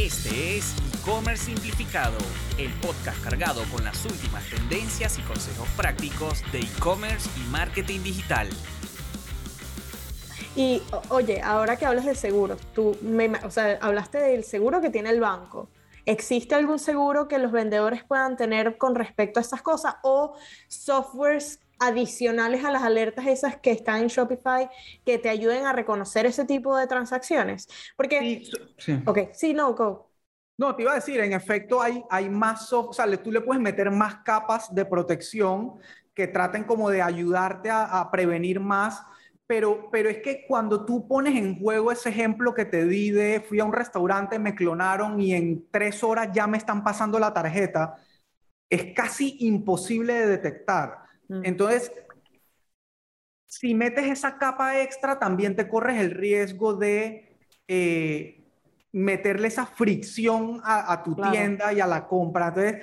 Este es E-Commerce Simplificado, el podcast cargado con las últimas tendencias y consejos prácticos de e-commerce y marketing digital. Y oye, ahora que hablas de seguro, tú o sea, hablaste del seguro que tiene el banco. ¿Existe algún seguro que los vendedores puedan tener con respecto a estas cosas o softwares adicionales a las alertas esas que están en Shopify que te ayuden a reconocer ese tipo de transacciones? Porque, sí, ok, sí, no, go. No, te iba a decir, en efecto hay, hay más software, o sea, tú le puedes meter más capas de protección que traten como de ayudarte a, a prevenir más pero, pero es que cuando tú pones en juego ese ejemplo que te di de fui a un restaurante, me clonaron y en tres horas ya me están pasando la tarjeta, es casi imposible de detectar. Mm. Entonces, si metes esa capa extra, también te corres el riesgo de eh, meterle esa fricción a, tu tienda y a la compra. Entonces,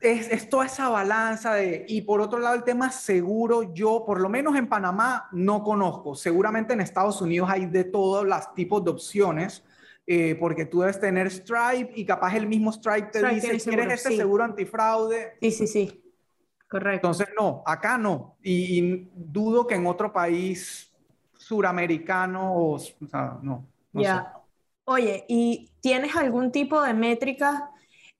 es, toda esa balanza de, y por otro lado el tema seguro, yo por lo menos en Panamá no conozco, seguramente en Estados Unidos hay de todos los tipos de opciones, eh, porque tú debes tener Stripe y capaz el mismo Stripe te dice, ¿quieres este seguro antifraude? Sí, sí, sí, correcto. Entonces, no, acá no, y, dudo que en otro país suramericano o, o sea, no. ya. Oye, ¿y tienes algún tipo de métrica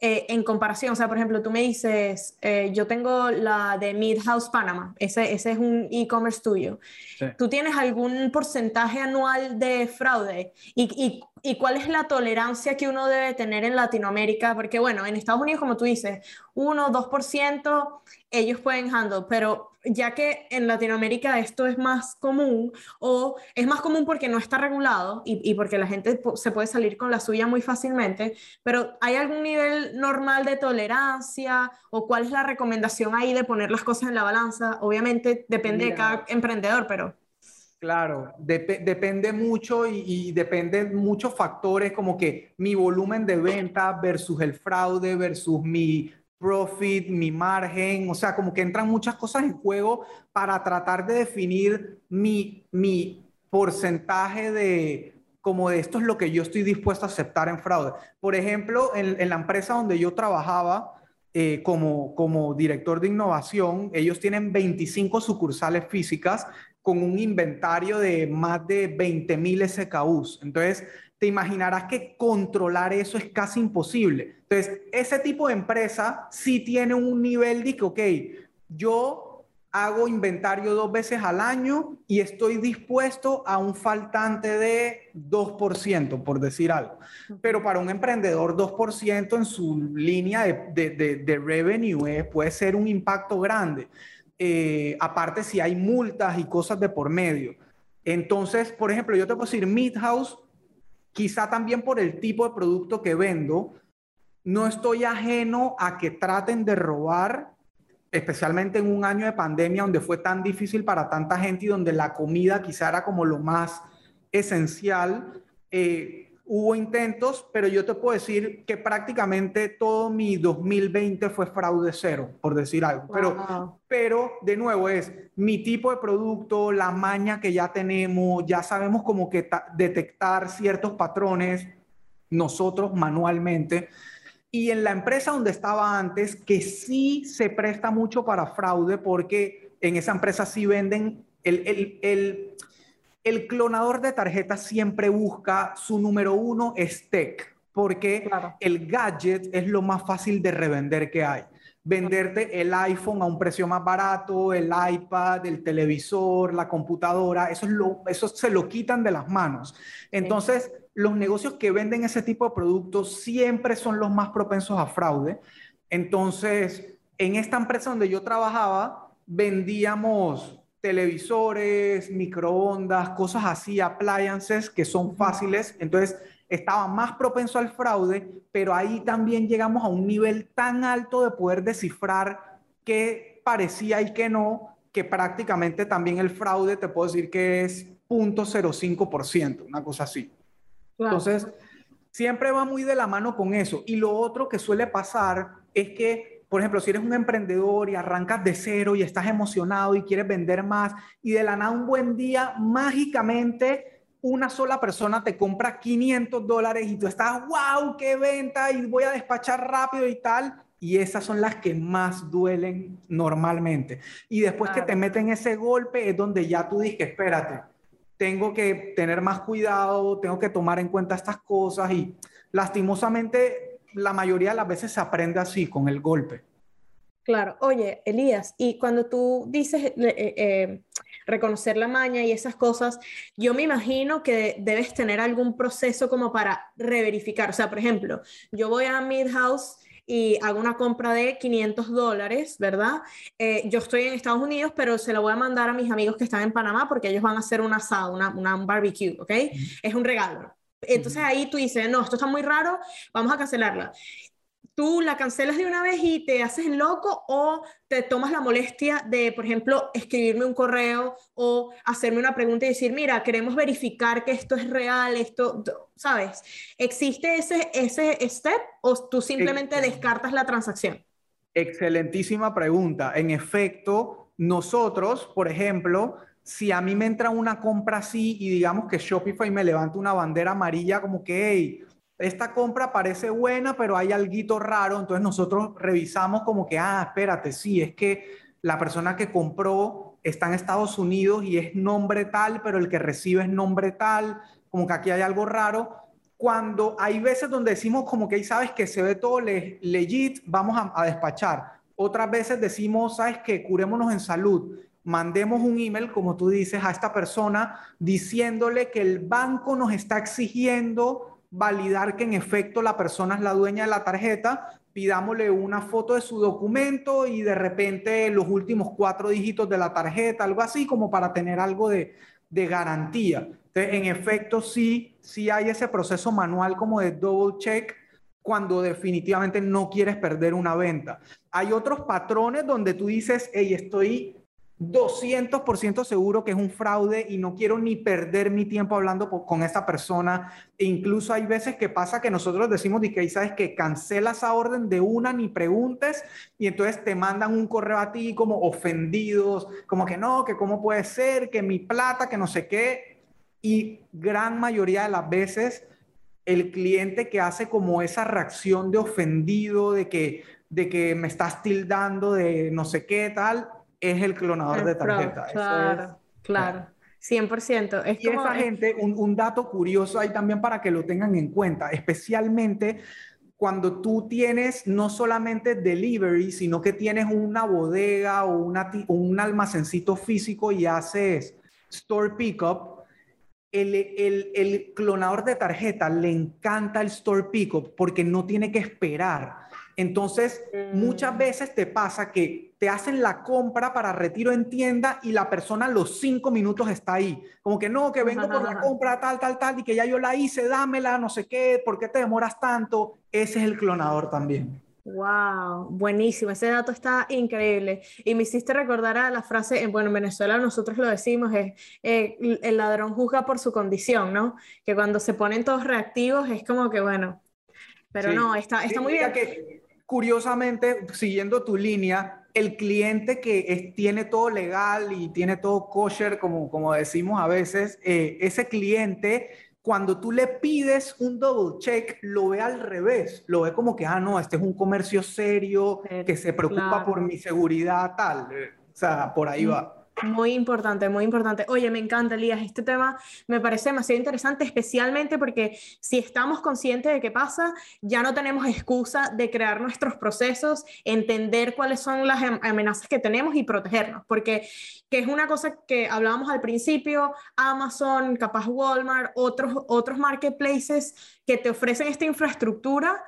eh, en comparación, o sea, por ejemplo, tú me dices, eh, yo tengo la de Midhouse Panama, ese, ese es un e-commerce tuyo. ¿Tú tienes algún porcentaje anual de fraude? ¿Y, y ¿Y cuál es la tolerancia que uno debe tener en Latinoamérica? Porque bueno, en Estados Unidos, como tú dices, 1, 2%, ellos pueden handle, pero ya que en Latinoamérica esto es más común, o es más común porque no está regulado y, y porque la gente se puede salir con la suya muy fácilmente, pero ¿hay algún nivel normal de tolerancia o cuál es la recomendación ahí de poner las cosas en la balanza? Obviamente depende de cada emprendedor, pero... Claro, depende mucho y, depende muchos factores como que mi volumen de venta versus el fraude versus mi profit, mi margen, o sea, como que entran muchas cosas en juego para tratar de definir mi, mi porcentaje de, como de esto es lo que yo estoy dispuesto a aceptar en fraude. Por ejemplo, en, la empresa donde yo trabajaba eh, como, como director de innovación, ellos tienen 25 sucursales físicas con un inventario de más de 20.000 SKUs. Entonces, te imaginarás que controlar eso es casi imposible. Entonces, ese tipo de empresa sí tiene un nivel de que, ok, yo hago inventario dos veces al año y estoy dispuesto a un faltante de 2%, por decir algo. Pero para un emprendedor, 2% en su línea de, de, de, revenue puede ser un impacto grande. Eh, aparte si hay multas y cosas de por medio. Entonces, por ejemplo, yo te puedo decir, Midhouse, quizá también por el tipo de producto que vendo, no estoy ajeno a que traten de robar, especialmente en un año de pandemia donde fue tan difícil para tanta gente y donde la comida quizá era como lo más esencial. Eh, Hubo intentos, pero yo te puedo decir que prácticamente todo mi 2020 fue fraude cero, por decir algo. Pero, pero de nuevo es mi tipo de producto, la maña que ya tenemos, ya sabemos como que detectar ciertos patrones nosotros manualmente. Y en la empresa donde estaba antes, que sí se presta mucho para fraude, porque en esa empresa sí venden el, el, el el clonador de tarjetas siempre busca su número uno es tech, porque el gadget es lo más fácil de revender que hay. Venderte el iPhone a un precio más barato, el iPad, el televisor, la computadora, eso, es lo, eso se lo quitan de las manos. Entonces, los negocios que venden ese tipo de productos siempre son los más propensos a fraude. Entonces, en esta empresa donde yo trabajaba, vendíamos televisores, microondas, cosas así, appliances que son fáciles. Entonces, estaba más propenso al fraude, pero ahí también llegamos a un nivel tan alto de poder descifrar qué parecía y qué no, que prácticamente también el fraude te puedo decir que es 0.05%, una cosa así. Entonces, siempre va muy de la mano con eso. Y lo otro que suele pasar es que por ejemplo, si eres un emprendedor y arrancas de cero y estás emocionado y quieres vender más y de la nada un buen día mágicamente una sola persona te compra 500 dólares y tú estás, wow, qué venta y voy a despachar rápido y tal. Y esas son las que más duelen normalmente. Y después que te meten ese golpe es donde ya tú dices, espérate, tengo que tener más cuidado, tengo que tomar en cuenta estas cosas y lastimosamente la mayoría de las veces se aprende así, con el golpe. Claro, oye, Elías, y cuando tú dices eh, eh, reconocer la maña y esas cosas, yo me imagino que debes tener algún proceso como para reverificar. O sea, por ejemplo, yo voy a Midhouse y hago una compra de 500 dólares, ¿verdad? Eh, yo estoy en Estados Unidos, pero se lo voy a mandar a mis amigos que están en Panamá porque ellos van a hacer un asado, una, una un barbecue, ¿ok? Es un regalo. Entonces ahí tú dices, no, esto está muy raro, vamos a cancelarla tú la cancelas de una vez y te haces loco o te tomas la molestia de, por ejemplo, escribirme un correo o hacerme una pregunta y decir, mira, queremos verificar que esto es real, esto, ¿sabes? ¿Existe ese, ese step o tú simplemente descartas la transacción? Excelentísima pregunta. En efecto, nosotros, por ejemplo, si a mí me entra una compra así y digamos que Shopify me levanta una bandera amarilla como que, hey, esta compra parece buena, pero hay algo raro, entonces nosotros revisamos como que, ah, espérate, sí, es que la persona que compró está en Estados Unidos y es nombre tal, pero el que recibe es nombre tal, como que aquí hay algo raro. Cuando hay veces donde decimos como que ahí sabes que se ve todo legit, vamos a, a despachar. Otras veces decimos, sabes que curémonos en salud mandemos un email, como tú dices, a esta persona diciéndole que el banco nos está exigiendo validar que en efecto la persona es la dueña de la tarjeta, pidámosle una foto de su documento y de repente los últimos cuatro dígitos de la tarjeta, algo así como para tener algo de, garantía. Entonces, en efecto, sí, sí hay ese proceso manual como de double check cuando definitivamente no quieres perder una venta. Hay otros patrones donde tú dices, hey, estoy 200% seguro que es un fraude y no quiero ni perder mi tiempo hablando con esta persona. E incluso hay veces que pasa que nosotros decimos de que sabes que cancela esa orden de una ni preguntes y entonces te mandan un correo a ti como ofendidos, como que no, que cómo puede ser, que mi plata, que no sé qué. Y gran mayoría de las veces el cliente que hace como esa reacción de ofendido, de que, de que me estás tildando de no sé qué tal, es el clonador de tarjeta. Claro, claro. 100%. Es y esa gente, un, un, dato curioso ahí también para que lo tengan en cuenta, especialmente cuando tú tienes no solamente delivery, sino que tienes una bodega o una, un almacencito físico y haces store pickup, el, el, el clonador de tarjeta le encanta el store pickup porque no tiene que esperar entonces, muchas mm. veces te pasa que te hacen la compra para retiro en tienda y la persona a los cinco minutos está ahí. Como que no, que vengo por la compra tal, tal, tal, y que ya yo la hice, dámela, no sé qué, ¿por qué te demoras tanto? Ese es el clonador también. Wow, buenísimo, ese dato está increíble. Y me hiciste recordar a la frase, bueno, en Venezuela nosotros lo decimos, es eh, el ladrón juzga por su condición, ¿no? Que cuando se ponen todos reactivos es como que, bueno, pero no, está, está muy bien. Que curiosamente, siguiendo tu línea, el cliente que tiene todo legal y tiene todo kosher, como, como decimos a veces, eh, ese cliente, cuando tú le pides un double check, lo ve al revés, lo ve como que, ah, no, este es un comercio serio, que se preocupa por mi seguridad, tal. O sea, por ahí va. Muy importante, muy importante. Oye, me encanta, Elías. Este tema me parece demasiado interesante, especialmente porque si estamos conscientes de qué pasa, ya no tenemos excusa de crear nuestros procesos, entender cuáles son las amenazas que tenemos y protegernos. Porque que es una cosa que hablábamos al principio, Amazon, capaz Walmart, otros, otros marketplaces que te ofrecen esta infraestructura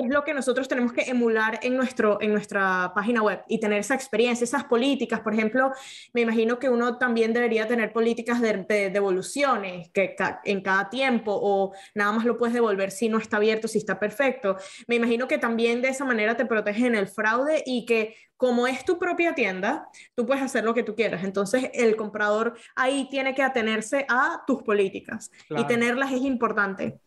es lo que nosotros tenemos que emular en, nuestro, en nuestra página web y tener esa experiencia, esas políticas. Por ejemplo, me imagino que uno también debería tener políticas de, devoluciones que en cada tiempo o nada más lo puedes devolver si no está abierto, si está perfecto. Me imagino que también de esa manera te protegen el fraude y que como es tu propia tienda, tú puedes hacer lo que tú quieras. Entonces, el comprador ahí tiene que atenerse a tus políticas y tenerlas es importante.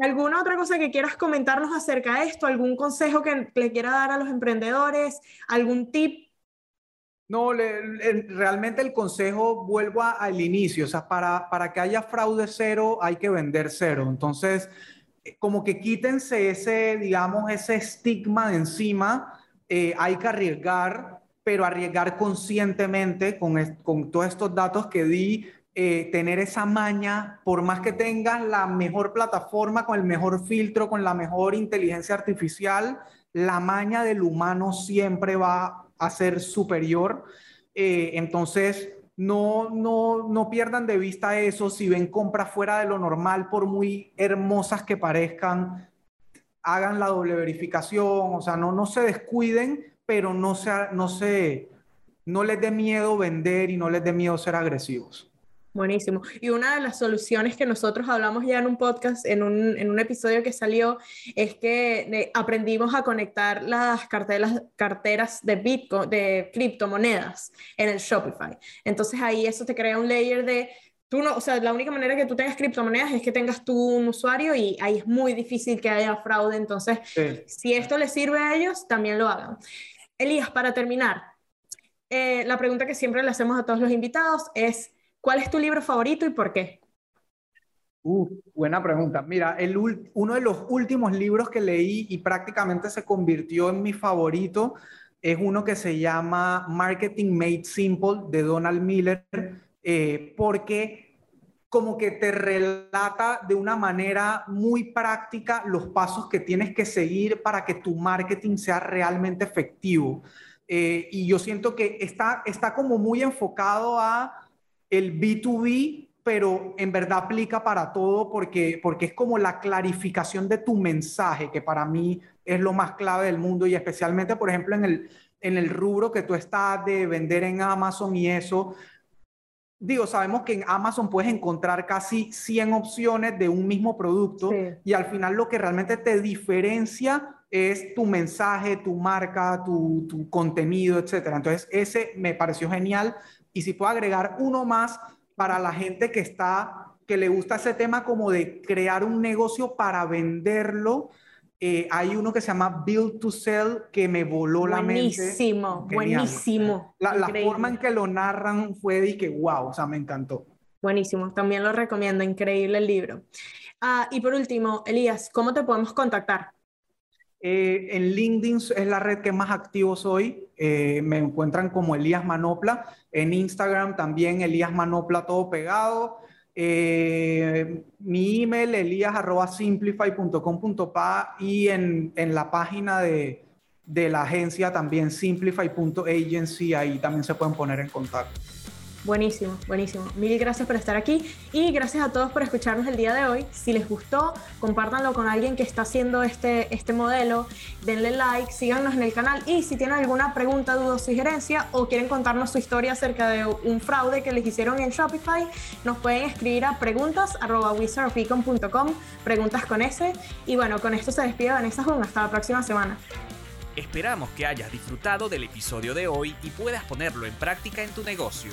¿Alguna otra cosa que quieras comentarnos acerca de esto? ¿Algún consejo que le quiera dar a los emprendedores? ¿Algún tip? No, realmente el consejo, vuelvo al inicio, o sea, para, para que haya fraude cero hay que vender cero. Entonces, eh, como que quítense ese, digamos, ese estigma de encima, eh, hay que arriesgar, pero arriesgar conscientemente con, con todos estos datos que di, eh, tener esa maña, por más que tengas la mejor plataforma, con el mejor filtro, con la mejor inteligencia artificial, la maña del humano siempre va a ser superior. Eh, entonces, no, no, no pierdan de vista eso. Si ven compras fuera de lo normal, por muy hermosas que parezcan, hagan la doble verificación. O sea, no, no se descuiden, pero no, se, no, se, no les dé miedo vender y no les dé miedo ser agresivos. Buenísimo. Y una de las soluciones que nosotros hablamos ya en un podcast, en un, en un episodio que salió, es que eh, aprendimos a conectar las carteras, carteras de Bitcoin, de criptomonedas en el Shopify. Entonces ahí eso te crea un layer de, tú no, o sea, la única manera que tú tengas criptomonedas es que tengas tú un usuario y ahí es muy difícil que haya fraude. Entonces, si esto les sirve a ellos, también lo hagan. Elías, para terminar, eh, la pregunta que siempre le hacemos a todos los invitados es, ¿Cuál es tu libro favorito y por qué? Uh, buena pregunta. Mira, el, uno de los últimos libros que leí y prácticamente se convirtió en mi favorito es uno que se llama Marketing Made Simple de Donald Miller, eh, porque como que te relata de una manera muy práctica los pasos que tienes que seguir para que tu marketing sea realmente efectivo. Eh, y yo siento que está, está como muy enfocado a el B2B, pero en verdad aplica para todo porque, porque es como la clarificación de tu mensaje, que para mí es lo más clave del mundo y especialmente, por ejemplo, en el, en el rubro que tú estás de vender en Amazon y eso. Digo, sabemos que en Amazon puedes encontrar casi 100 opciones de un mismo producto y al final lo que realmente te diferencia es tu mensaje, tu marca, tu, tu contenido, etc. Entonces, ese me pareció genial y si puedo agregar uno más para la gente que está, que le gusta ese tema como de crear un negocio para venderlo, eh, hay uno que se llama Build to Sell que me voló la mente. Buenísimo, buenísimo. La, la, forma en que lo narran fue de que, wow, o sea, me encantó. Buenísimo, también lo recomiendo, increíble el libro. Ah, y por último, Elías, ¿cómo te podemos contactar? Eh, en LinkedIn es la red que más activo soy. Eh, me encuentran como Elías Manopla. En Instagram también Elías Manopla todo pegado. Eh, mi email elías.simplify.com.pa y en, en, la página de, de la agencia también simplify.agency, ahí también se pueden poner en contacto. Buenísimo, buenísimo. Mil gracias por estar aquí y gracias a todos por escucharnos el día de hoy. Si les gustó, compártanlo con alguien que está haciendo este, este modelo, denle like, síganos en el canal y si tienen alguna pregunta, duda o sugerencia o quieren contarnos su historia acerca de un fraude que les hicieron en Shopify, nos pueden escribir a preguntas preguntas con S. Y bueno, con esto se despide Vanessa Jun. Hasta la próxima semana. Esperamos que hayas disfrutado del episodio de hoy y puedas ponerlo en práctica en tu negocio.